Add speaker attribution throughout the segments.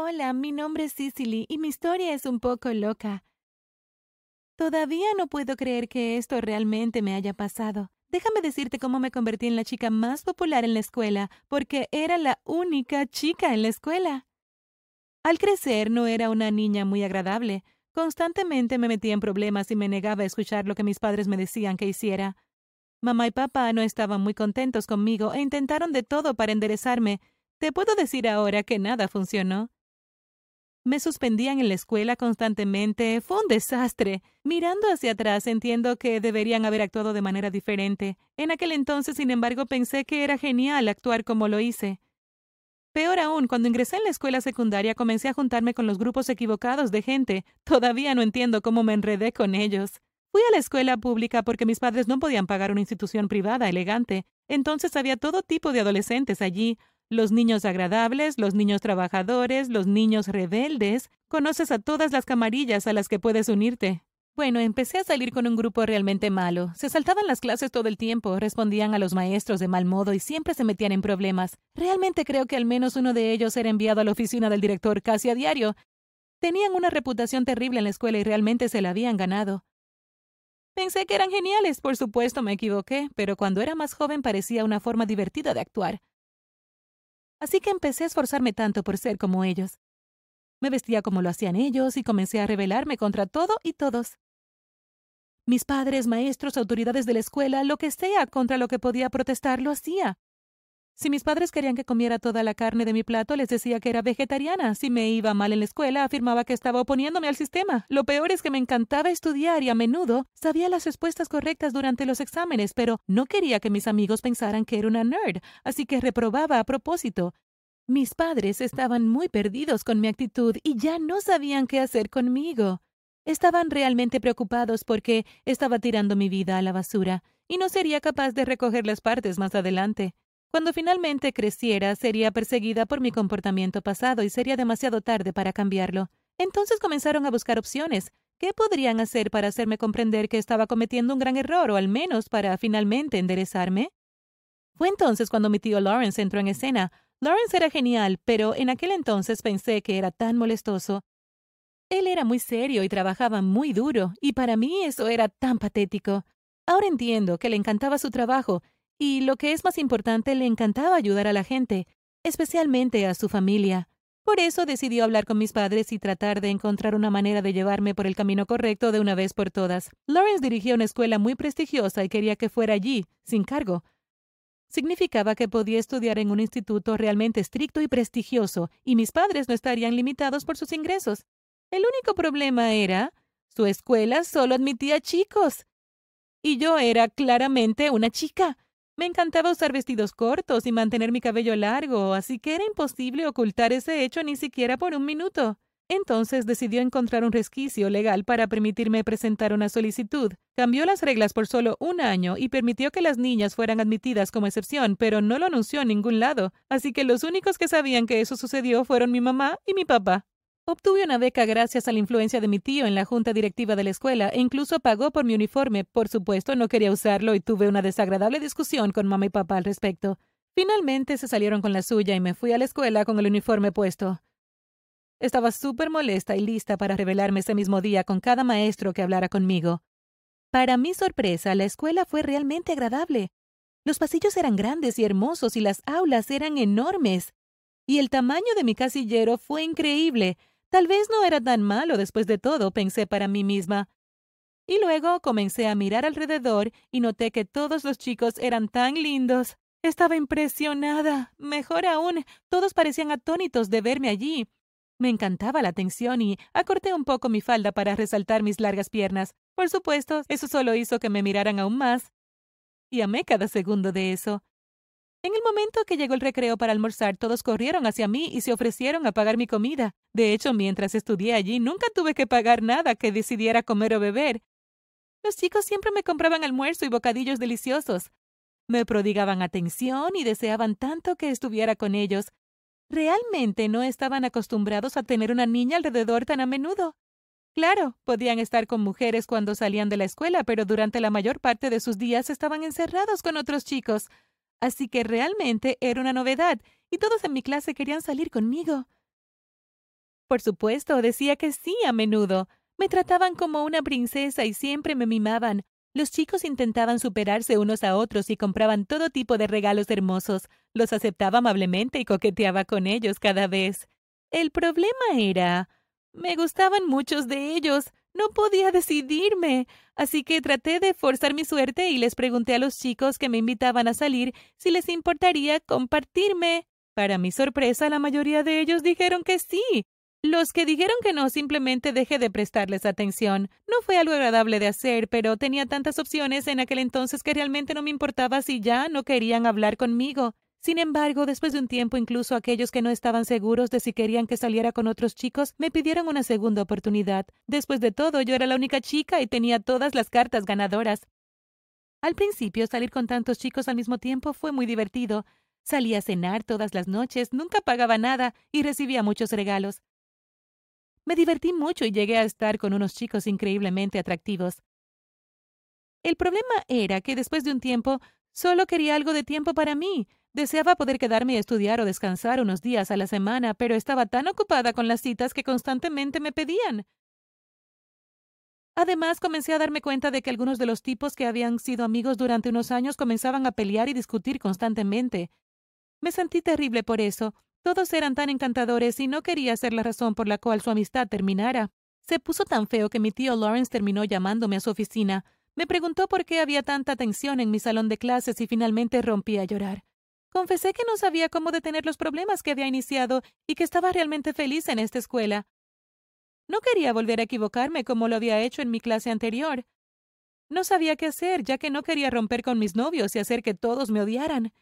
Speaker 1: Hola, mi nombre es Cicely y mi historia es un poco loca. Todavía no puedo creer que esto realmente me haya pasado. Déjame decirte cómo me convertí en la chica más popular en la escuela, porque era la única chica en la escuela. Al crecer no era una niña muy agradable. Constantemente me metía en problemas y me negaba a escuchar lo que mis padres me decían que hiciera. Mamá y papá no estaban muy contentos conmigo e intentaron de todo para enderezarme. Te puedo decir ahora que nada funcionó. Me suspendían en la escuela constantemente. Fue un desastre. Mirando hacia atrás entiendo que deberían haber actuado de manera diferente. En aquel entonces, sin embargo, pensé que era genial actuar como lo hice. Peor aún, cuando ingresé en la escuela secundaria comencé a juntarme con los grupos equivocados de gente. Todavía no entiendo cómo me enredé con ellos. Fui a la escuela pública porque mis padres no podían pagar una institución privada elegante. Entonces había todo tipo de adolescentes allí, los niños agradables, los niños trabajadores, los niños rebeldes. Conoces a todas las camarillas a las que puedes unirte. Bueno, empecé a salir con un grupo realmente malo. Se saltaban las clases todo el tiempo, respondían a los maestros de mal modo y siempre se metían en problemas. Realmente creo que al menos uno de ellos era enviado a la oficina del director casi a diario. Tenían una reputación terrible en la escuela y realmente se la habían ganado. Pensé que eran geniales, por supuesto me equivoqué, pero cuando era más joven parecía una forma divertida de actuar. Así que empecé a esforzarme tanto por ser como ellos. Me vestía como lo hacían ellos y comencé a rebelarme contra todo y todos. Mis padres, maestros, autoridades de la escuela, lo que sea contra lo que podía protestar, lo hacía. Si mis padres querían que comiera toda la carne de mi plato, les decía que era vegetariana. Si me iba mal en la escuela, afirmaba que estaba oponiéndome al sistema. Lo peor es que me encantaba estudiar y a menudo sabía las respuestas correctas durante los exámenes, pero no quería que mis amigos pensaran que era una nerd, así que reprobaba a propósito. Mis padres estaban muy perdidos con mi actitud y ya no sabían qué hacer conmigo. Estaban realmente preocupados porque estaba tirando mi vida a la basura y no sería capaz de recoger las partes más adelante. Cuando finalmente creciera, sería perseguida por mi comportamiento pasado y sería demasiado tarde para cambiarlo. Entonces comenzaron a buscar opciones. ¿Qué podrían hacer para hacerme comprender que estaba cometiendo un gran error o al menos para finalmente enderezarme? Fue entonces cuando mi tío Lawrence entró en escena. Lawrence era genial, pero en aquel entonces pensé que era tan molestoso. Él era muy serio y trabajaba muy duro, y para mí eso era tan patético. Ahora entiendo que le encantaba su trabajo y lo que es más importante, le encantaba ayudar a la gente, especialmente a su familia. Por eso decidió hablar con mis padres y tratar de encontrar una manera de llevarme por el camino correcto de una vez por todas. Lawrence dirigía una escuela muy prestigiosa y quería que fuera allí, sin cargo. Significaba que podía estudiar en un instituto realmente estricto y prestigioso, y mis padres no estarían limitados por sus ingresos. El único problema era, su escuela solo admitía chicos. Y yo era claramente una chica. Me encantaba usar vestidos cortos y mantener mi cabello largo, así que era imposible ocultar ese hecho ni siquiera por un minuto. Entonces decidió encontrar un resquicio legal para permitirme presentar una solicitud. Cambió las reglas por solo un año y permitió que las niñas fueran admitidas como excepción, pero no lo anunció en ningún lado, así que los únicos que sabían que eso sucedió fueron mi mamá y mi papá. Obtuve una beca gracias a la influencia de mi tío en la junta directiva de la escuela e incluso pagó por mi uniforme. Por supuesto, no quería usarlo y tuve una desagradable discusión con mamá y papá al respecto. Finalmente se salieron con la suya y me fui a la escuela con el uniforme puesto. Estaba súper molesta y lista para revelarme ese mismo día con cada maestro que hablara conmigo. Para mi sorpresa, la escuela fue realmente agradable. Los pasillos eran grandes y hermosos y las aulas eran enormes. Y el tamaño de mi casillero fue increíble. Tal vez no era tan malo después de todo, pensé para mí misma. Y luego comencé a mirar alrededor y noté que todos los chicos eran tan lindos. Estaba impresionada. Mejor aún, todos parecían atónitos de verme allí. Me encantaba la atención y acorté un poco mi falda para resaltar mis largas piernas. Por supuesto, eso solo hizo que me miraran aún más. Y amé cada segundo de eso. En el momento que llegó el recreo para almorzar, todos corrieron hacia mí y se ofrecieron a pagar mi comida. De hecho, mientras estudié allí, nunca tuve que pagar nada que decidiera comer o beber. Los chicos siempre me compraban almuerzo y bocadillos deliciosos. Me prodigaban atención y deseaban tanto que estuviera con ellos. Realmente no estaban acostumbrados a tener una niña alrededor tan a menudo. Claro, podían estar con mujeres cuando salían de la escuela, pero durante la mayor parte de sus días estaban encerrados con otros chicos. Así que realmente era una novedad, y todos en mi clase querían salir conmigo. Por supuesto, decía que sí a menudo. Me trataban como una princesa y siempre me mimaban. Los chicos intentaban superarse unos a otros y compraban todo tipo de regalos hermosos. Los aceptaba amablemente y coqueteaba con ellos cada vez. El problema era... Me gustaban muchos de ellos. No podía decidirme. Así que traté de forzar mi suerte y les pregunté a los chicos que me invitaban a salir si les importaría compartirme. Para mi sorpresa, la mayoría de ellos dijeron que sí. Los que dijeron que no simplemente dejé de prestarles atención. No fue algo agradable de hacer, pero tenía tantas opciones en aquel entonces que realmente no me importaba si ya no querían hablar conmigo. Sin embargo, después de un tiempo, incluso aquellos que no estaban seguros de si querían que saliera con otros chicos me pidieron una segunda oportunidad. Después de todo, yo era la única chica y tenía todas las cartas ganadoras. Al principio, salir con tantos chicos al mismo tiempo fue muy divertido. Salía a cenar todas las noches, nunca pagaba nada y recibía muchos regalos. Me divertí mucho y llegué a estar con unos chicos increíblemente atractivos. El problema era que después de un tiempo solo quería algo de tiempo para mí. Deseaba poder quedarme a estudiar o descansar unos días a la semana, pero estaba tan ocupada con las citas que constantemente me pedían. Además, comencé a darme cuenta de que algunos de los tipos que habían sido amigos durante unos años comenzaban a pelear y discutir constantemente. Me sentí terrible por eso, todos eran tan encantadores y no quería ser la razón por la cual su amistad terminara. Se puso tan feo que mi tío Lawrence terminó llamándome a su oficina. Me preguntó por qué había tanta tensión en mi salón de clases y finalmente rompí a llorar. Confesé que no sabía cómo detener los problemas que había iniciado y que estaba realmente feliz en esta escuela. No quería volver a equivocarme como lo había hecho en mi clase anterior. No sabía qué hacer, ya que no quería romper con mis novios y hacer que todos me odiaran.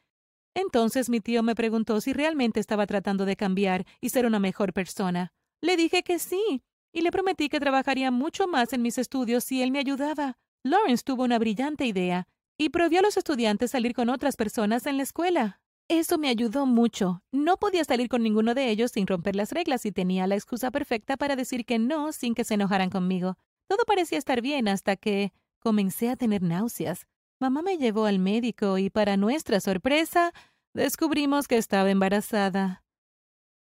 Speaker 1: Entonces mi tío me preguntó si realmente estaba tratando de cambiar y ser una mejor persona. Le dije que sí, y le prometí que trabajaría mucho más en mis estudios si él me ayudaba. Lawrence tuvo una brillante idea y prohibió a los estudiantes salir con otras personas en la escuela. Eso me ayudó mucho. No podía salir con ninguno de ellos sin romper las reglas y tenía la excusa perfecta para decir que no sin que se enojaran conmigo. Todo parecía estar bien hasta que comencé a tener náuseas. Mamá me llevó al médico y para nuestra sorpresa descubrimos que estaba embarazada.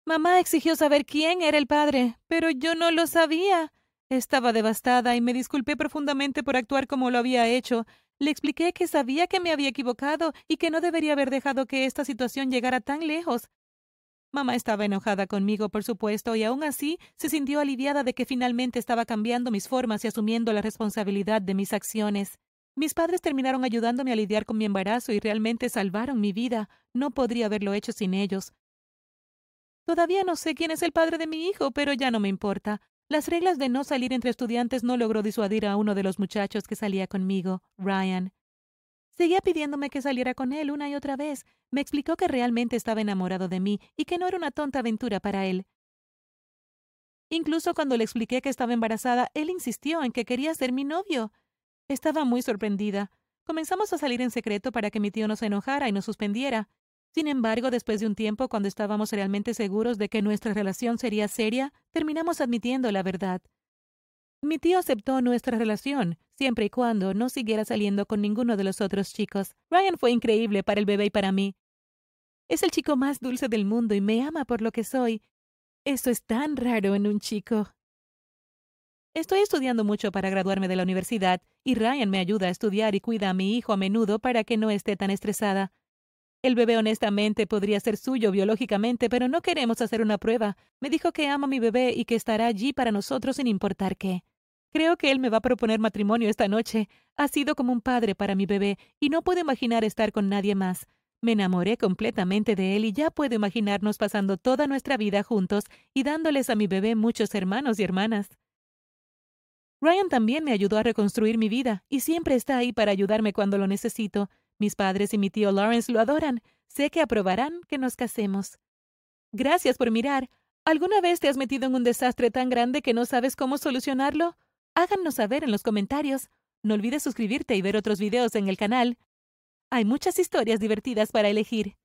Speaker 1: Mamá exigió saber quién era el padre, pero yo no lo sabía. Estaba devastada y me disculpé profundamente por actuar como lo había hecho. Le expliqué que sabía que me había equivocado y que no debería haber dejado que esta situación llegara tan lejos. Mamá estaba enojada conmigo, por supuesto, y aún así se sintió aliviada de que finalmente estaba cambiando mis formas y asumiendo la responsabilidad de mis acciones. Mis padres terminaron ayudándome a lidiar con mi embarazo y realmente salvaron mi vida. No podría haberlo hecho sin ellos. Todavía no sé quién es el padre de mi hijo, pero ya no me importa. Las reglas de no salir entre estudiantes no logró disuadir a uno de los muchachos que salía conmigo, Ryan. Seguía pidiéndome que saliera con él una y otra vez. Me explicó que realmente estaba enamorado de mí y que no era una tonta aventura para él. Incluso cuando le expliqué que estaba embarazada, él insistió en que quería ser mi novio. Estaba muy sorprendida. Comenzamos a salir en secreto para que mi tío no se enojara y nos suspendiera. Sin embargo, después de un tiempo, cuando estábamos realmente seguros de que nuestra relación sería seria, terminamos admitiendo la verdad. Mi tío aceptó nuestra relación, siempre y cuando no siguiera saliendo con ninguno de los otros chicos. Ryan fue increíble para el bebé y para mí. Es el chico más dulce del mundo y me ama por lo que soy. Eso es tan raro en un chico. Estoy estudiando mucho para graduarme de la universidad y Ryan me ayuda a estudiar y cuida a mi hijo a menudo para que no esté tan estresada. El bebé honestamente podría ser suyo biológicamente, pero no queremos hacer una prueba. Me dijo que ama a mi bebé y que estará allí para nosotros sin importar qué. Creo que él me va a proponer matrimonio esta noche. Ha sido como un padre para mi bebé y no puedo imaginar estar con nadie más. Me enamoré completamente de él y ya puedo imaginarnos pasando toda nuestra vida juntos y dándoles a mi bebé muchos hermanos y hermanas. Ryan también me ayudó a reconstruir mi vida y siempre está ahí para ayudarme cuando lo necesito. Mis padres y mi tío Lawrence lo adoran. Sé que aprobarán que nos casemos. Gracias por mirar. ¿Alguna vez te has metido en un desastre tan grande que no sabes cómo solucionarlo? Háganos saber en los comentarios. No olvides suscribirte y ver otros videos en el canal. Hay muchas historias divertidas para elegir.